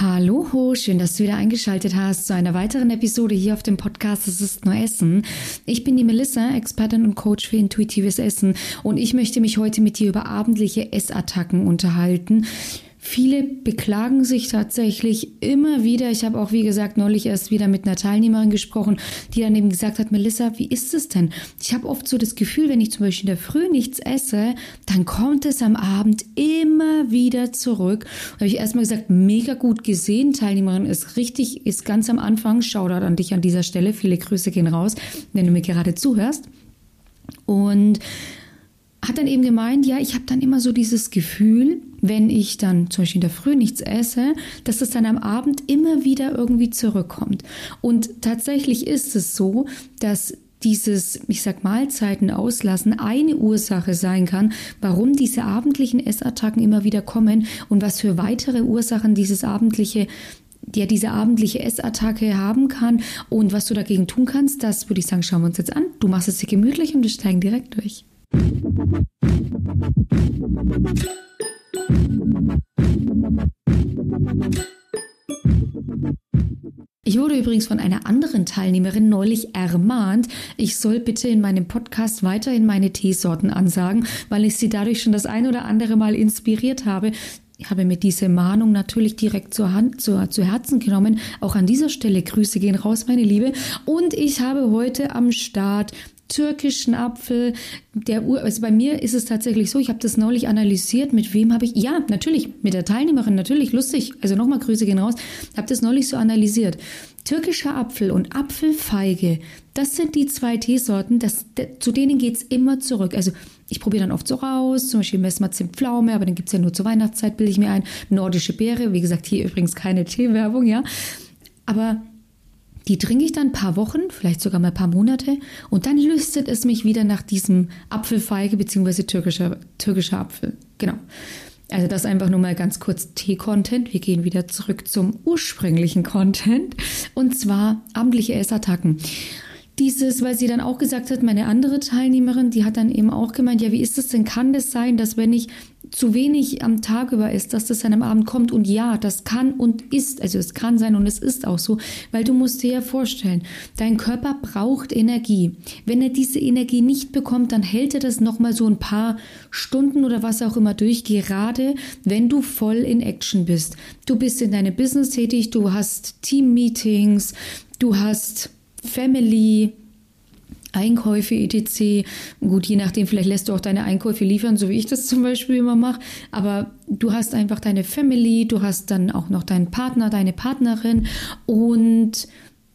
Hallo, schön, dass du wieder eingeschaltet hast zu einer weiteren Episode hier auf dem Podcast Es ist nur Essen. Ich bin die Melissa, Expertin und Coach für intuitives Essen und ich möchte mich heute mit dir über abendliche Essattacken unterhalten. Viele beklagen sich tatsächlich immer wieder. Ich habe auch, wie gesagt, neulich erst wieder mit einer Teilnehmerin gesprochen, die dann eben gesagt hat, Melissa, wie ist es denn? Ich habe oft so das Gefühl, wenn ich zum Beispiel in der Früh nichts esse, dann kommt es am Abend immer wieder zurück. Da habe ich erstmal gesagt, mega gut gesehen. Teilnehmerin ist richtig, ist ganz am Anfang. Shoutout an dich an dieser Stelle. Viele Grüße gehen raus, wenn du mir gerade zuhörst. Und hat dann eben gemeint, ja, ich habe dann immer so dieses Gefühl, wenn ich dann zum Beispiel in der Früh nichts esse, dass es dann am Abend immer wieder irgendwie zurückkommt. Und tatsächlich ist es so, dass dieses, ich sag Mahlzeiten auslassen, eine Ursache sein kann, warum diese abendlichen Essattacken immer wieder kommen und was für weitere Ursachen dieses abendliche der diese abendliche Essattacke haben kann und was du dagegen tun kannst, das würde ich sagen, schauen wir uns jetzt an. Du machst es dir gemütlich und wir steigen direkt durch. Ich wurde übrigens von einer anderen Teilnehmerin neulich ermahnt, ich soll bitte in meinem Podcast weiterhin meine Teesorten ansagen, weil ich sie dadurch schon das ein oder andere Mal inspiriert habe. Ich habe mir diese Mahnung natürlich direkt zur Hand, zu, zu Herzen genommen. Auch an dieser Stelle Grüße gehen raus, meine Liebe. Und ich habe heute am Start türkischen Apfel. Der Ur also bei mir ist es tatsächlich so, ich habe das neulich analysiert, mit wem habe ich, ja, natürlich, mit der Teilnehmerin, natürlich, lustig, also nochmal Grüße gehen raus, habe das neulich so analysiert. Türkischer Apfel und Apfelfeige, das sind die zwei Teesorten, das, zu denen geht's immer zurück. Also ich probiere dann oft so raus, zum Beispiel Messmer aber dann gibt's ja nur zur Weihnachtszeit, bilde ich mir ein. Nordische Beere, wie gesagt, hier übrigens keine Teewerbung, ja. Aber die trinke ich dann ein paar Wochen, vielleicht sogar mal ein paar Monate und dann lüstet es mich wieder nach diesem Apfelfeige bzw. Türkischer, türkischer Apfel. Genau. Also das einfach nur mal ganz kurz Tee-Content. Wir gehen wieder zurück zum ursprünglichen Content und zwar abendliche Essattacken dieses, weil sie dann auch gesagt hat, meine andere Teilnehmerin, die hat dann eben auch gemeint, ja, wie ist das denn? Kann das sein, dass wenn ich zu wenig am Tag über ist, dass das dann am Abend kommt? Und ja, das kann und ist, also es kann sein und es ist auch so, weil du musst dir ja vorstellen, dein Körper braucht Energie. Wenn er diese Energie nicht bekommt, dann hält er das nochmal so ein paar Stunden oder was auch immer durch, gerade wenn du voll in Action bist. Du bist in deinem Business tätig, du hast Team-Meetings, du hast Family, Einkäufe etc. Gut, je nachdem, vielleicht lässt du auch deine Einkäufe liefern, so wie ich das zum Beispiel immer mache. Aber du hast einfach deine Family, du hast dann auch noch deinen Partner, deine Partnerin und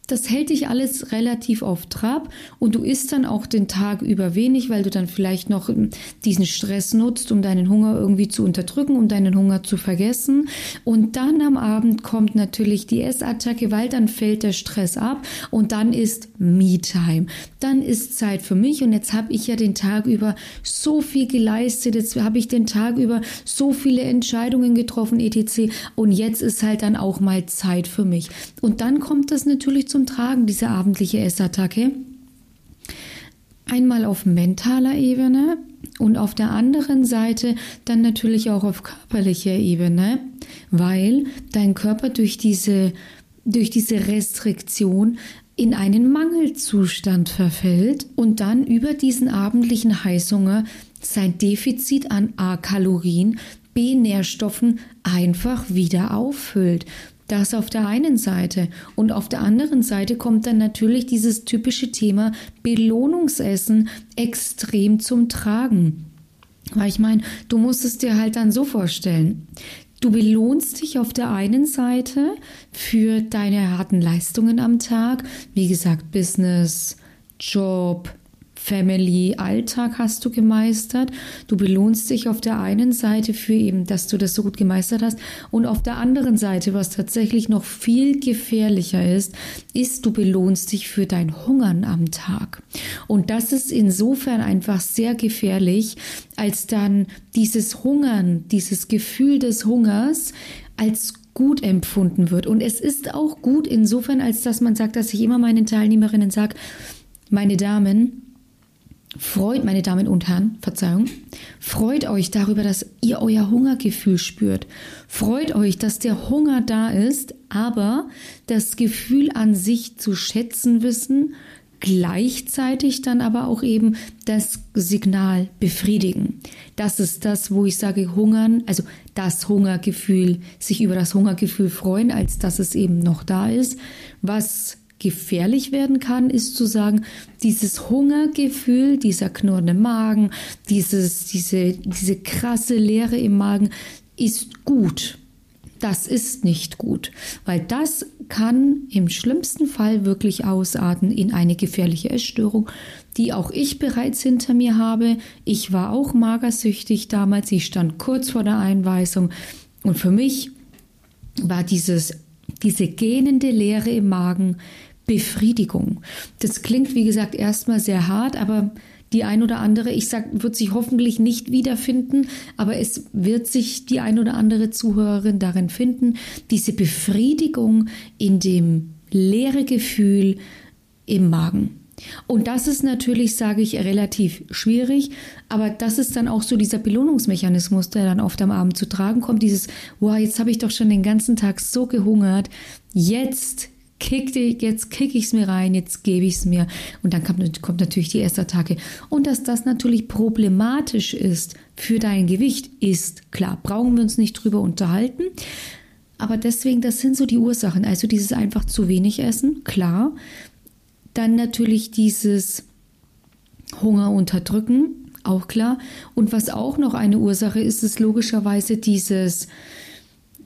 das hält dich alles relativ auf Trab und du isst dann auch den Tag über wenig, weil du dann vielleicht noch diesen Stress nutzt, um deinen Hunger irgendwie zu unterdrücken, um deinen Hunger zu vergessen. Und dann am Abend kommt natürlich die Essattacke, weil dann fällt der Stress ab und dann ist Me-Time. Dann ist Zeit für mich und jetzt habe ich ja den Tag über so viel geleistet, jetzt habe ich den Tag über so viele Entscheidungen getroffen, etc. Und jetzt ist halt dann auch mal Zeit für mich. Und dann kommt das natürlich zum Tragen, diese abendliche Essattacke. Einmal auf mentaler Ebene und auf der anderen Seite dann natürlich auch auf körperlicher Ebene, weil dein Körper durch diese, durch diese Restriktion in einen Mangelzustand verfällt und dann über diesen abendlichen Heißhunger sein Defizit an A Kalorien, B Nährstoffen einfach wieder auffüllt. Das auf der einen Seite. Und auf der anderen Seite kommt dann natürlich dieses typische Thema Belohnungsessen extrem zum Tragen. Weil ich meine, du musst es dir halt dann so vorstellen. Du belohnst dich auf der einen Seite für deine harten Leistungen am Tag, wie gesagt, Business, Job, Family, Alltag hast du gemeistert. Du belohnst dich auf der einen Seite für eben, dass du das so gut gemeistert hast. Und auf der anderen Seite, was tatsächlich noch viel gefährlicher ist, ist, du belohnst dich für dein Hungern am Tag. Und das ist insofern einfach sehr gefährlich, als dann dieses Hungern, dieses Gefühl des Hungers als gut empfunden wird. Und es ist auch gut insofern, als dass man sagt, dass ich immer meinen Teilnehmerinnen sage, meine Damen, freut, meine Damen und Herren, Verzeihung, freut euch darüber, dass ihr euer Hungergefühl spürt. Freut euch, dass der Hunger da ist, aber das Gefühl an sich zu schätzen wissen, gleichzeitig dann aber auch eben das Signal befriedigen. Das ist das, wo ich sage, hungern, also das Hungergefühl, sich über das Hungergefühl freuen, als dass es eben noch da ist. Was gefährlich werden kann, ist zu sagen, dieses Hungergefühl, dieser knurrende Magen, dieses, diese, diese krasse Leere im Magen ist gut. Das ist nicht gut, weil das kann im schlimmsten Fall wirklich ausarten in eine gefährliche Essstörung, die auch ich bereits hinter mir habe. Ich war auch magersüchtig damals, ich stand kurz vor der Einweisung und für mich war dieses, diese gähnende Leere im Magen Befriedigung. Das klingt, wie gesagt, erstmal sehr hart, aber die ein oder andere, ich sag, wird sich hoffentlich nicht wiederfinden, aber es wird sich die ein oder andere Zuhörerin darin finden, diese Befriedigung in dem leere Gefühl im Magen. Und das ist natürlich, sage ich, relativ schwierig, aber das ist dann auch so dieser Belohnungsmechanismus, der dann oft am Abend zu tragen kommt, dieses, wow, jetzt habe ich doch schon den ganzen Tag so gehungert, jetzt kick, jetzt kicke ich es mir rein, jetzt gebe ich es mir. Und dann kommt, kommt natürlich die Essattacke. Und dass das natürlich problematisch ist für dein Gewicht, ist klar. Brauchen wir uns nicht drüber unterhalten. Aber deswegen, das sind so die Ursachen. Also dieses einfach zu wenig essen, klar. Dann natürlich dieses Hunger unterdrücken, auch klar. Und was auch noch eine Ursache ist, ist logischerweise dieses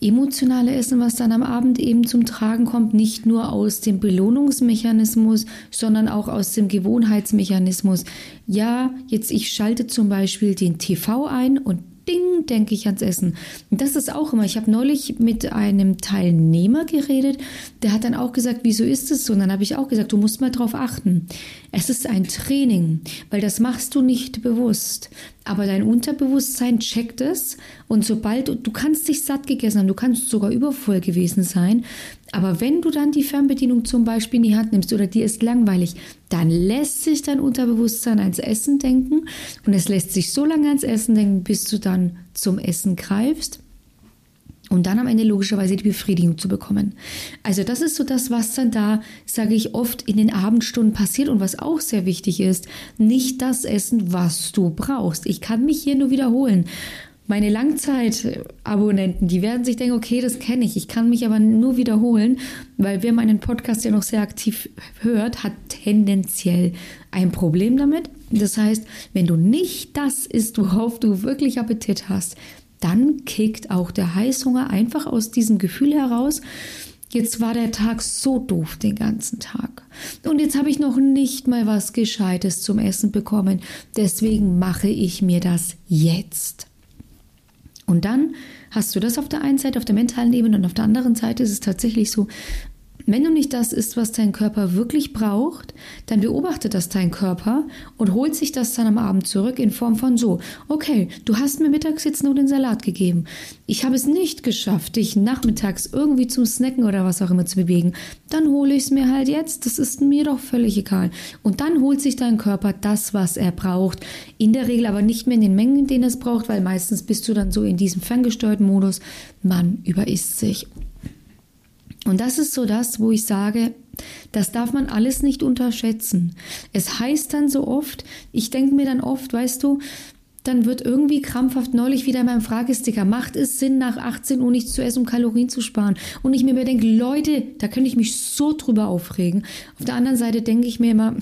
emotionale Essen, was dann am Abend eben zum Tragen kommt, nicht nur aus dem Belohnungsmechanismus, sondern auch aus dem Gewohnheitsmechanismus. Ja, jetzt ich schalte zum Beispiel den TV ein und ding, denke ich ans Essen. Und das ist auch immer. Ich habe neulich mit einem Teilnehmer geredet, der hat dann auch gesagt, wieso ist es so? Und dann habe ich auch gesagt, du musst mal drauf achten. Es ist ein Training, weil das machst du nicht bewusst. Aber dein Unterbewusstsein checkt es und sobald du, kannst dich satt gegessen haben, du kannst sogar übervoll gewesen sein, aber wenn du dann die Fernbedienung zum Beispiel in die Hand nimmst oder dir ist langweilig, dann lässt sich dein Unterbewusstsein ans Essen denken und es lässt sich so lange ans Essen denken, bis du dann zum Essen greifst um dann am Ende logischerweise die Befriedigung zu bekommen. Also das ist so das, was dann da, sage ich oft, in den Abendstunden passiert und was auch sehr wichtig ist, nicht das Essen, was du brauchst. Ich kann mich hier nur wiederholen. Meine Langzeitabonnenten, die werden sich denken, okay, das kenne ich. Ich kann mich aber nur wiederholen, weil wer meinen Podcast ja noch sehr aktiv hört, hat tendenziell ein Problem damit. Das heißt, wenn du nicht das isst, worauf du wirklich Appetit hast, dann kickt auch der Heißhunger einfach aus diesem Gefühl heraus. Jetzt war der Tag so doof den ganzen Tag. Und jetzt habe ich noch nicht mal was Gescheites zum Essen bekommen. Deswegen mache ich mir das jetzt. Und dann hast du das auf der einen Seite, auf der mentalen Ebene und auf der anderen Seite ist es tatsächlich so, wenn du nicht das isst, was dein Körper wirklich braucht, dann beobachte das dein Körper und holt sich das dann am Abend zurück in Form von so, okay, du hast mir mittags jetzt nur den Salat gegeben. Ich habe es nicht geschafft, dich nachmittags irgendwie zum Snacken oder was auch immer zu bewegen. Dann hole ich es mir halt jetzt. Das ist mir doch völlig egal. Und dann holt sich dein Körper das, was er braucht. In der Regel aber nicht mehr in den Mengen, in denen es braucht, weil meistens bist du dann so in diesem ferngesteuerten Modus. Man überisst sich. Und das ist so das, wo ich sage, das darf man alles nicht unterschätzen. Es heißt dann so oft, ich denke mir dann oft, weißt du, dann wird irgendwie krampfhaft neulich wieder in meinem Fragesticker, macht es Sinn, nach 18 Uhr nichts zu essen, um Kalorien zu sparen? Und ich mir immer denke, Leute, da könnte ich mich so drüber aufregen. Auf der anderen Seite denke ich mir immer,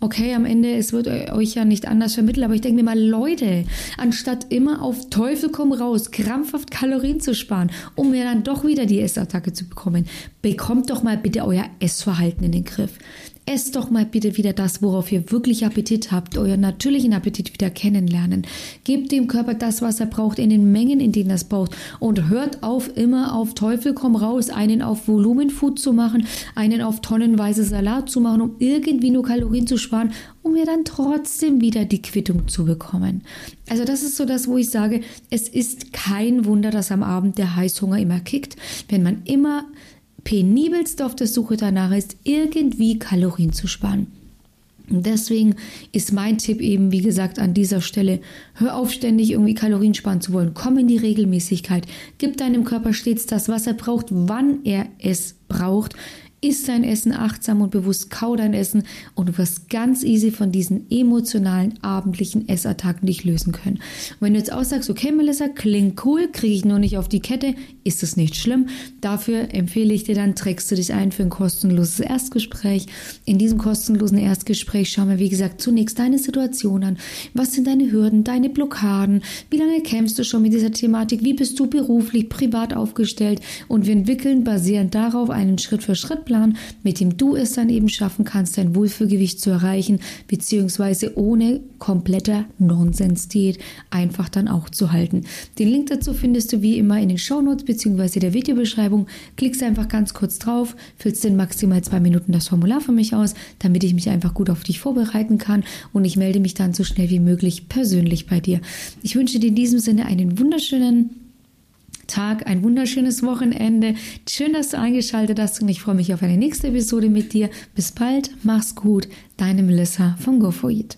okay, am Ende, es wird euch ja nicht anders vermittelt, aber ich denke mir mal, Leute, anstatt immer auf Teufel komm raus, krampfhaft Kalorien zu sparen, um mir dann doch wieder die Essattacke zu bekommen, bekommt doch mal bitte euer Essverhalten in den Griff. Esst doch mal bitte wieder das, worauf ihr wirklich Appetit habt, euren natürlichen Appetit wieder kennenlernen. Gebt dem Körper das, was er braucht, in den Mengen, in denen er es braucht. Und hört auf, immer auf Teufel komm raus, einen auf Volumenfood zu machen, einen auf tonnenweise Salat zu machen, um irgendwie nur Kalorien zu sparen, um mir dann trotzdem wieder die Quittung zu bekommen. Also das ist so das, wo ich sage, es ist kein Wunder, dass am Abend der Heißhunger immer kickt, wenn man immer penibelst auf der Suche danach ist, irgendwie Kalorien zu sparen. Und deswegen ist mein Tipp eben, wie gesagt, an dieser Stelle, hör auf, ständig irgendwie Kalorien sparen zu wollen. Komm in die Regelmäßigkeit. Gib deinem Körper stets das, was er braucht, wann er es braucht. Iss dein Essen achtsam und bewusst, kau dein Essen und du wirst ganz easy von diesen emotionalen abendlichen Essattacken dich lösen können. Und wenn du jetzt auch sagst, okay, Melissa, klingt cool, kriege ich nur nicht auf die Kette, ist es nicht schlimm. Dafür empfehle ich dir dann, trägst du dich ein für ein kostenloses Erstgespräch. In diesem kostenlosen Erstgespräch schauen wir, wie gesagt, zunächst deine Situation an. Was sind deine Hürden, deine Blockaden? Wie lange kämpfst du schon mit dieser Thematik? Wie bist du beruflich, privat aufgestellt? Und wir entwickeln basierend darauf einen Schritt für Schritt Plan, mit dem du es dann eben schaffen kannst, dein Wohlfühlgewicht zu erreichen, beziehungsweise ohne kompletter Nonsens-Diät einfach dann auch zu halten. Den Link dazu findest du wie immer in den Shownotes beziehungsweise der Videobeschreibung. Klickst einfach ganz kurz drauf, füllst in maximal zwei Minuten das Formular für mich aus, damit ich mich einfach gut auf dich vorbereiten kann und ich melde mich dann so schnell wie möglich persönlich bei dir. Ich wünsche dir in diesem Sinne einen wunderschönen Tag, ein wunderschönes Wochenende. Schön, dass du eingeschaltet hast und ich freue mich auf eine nächste Episode mit dir. Bis bald, mach's gut. Deine Melissa von Go For It.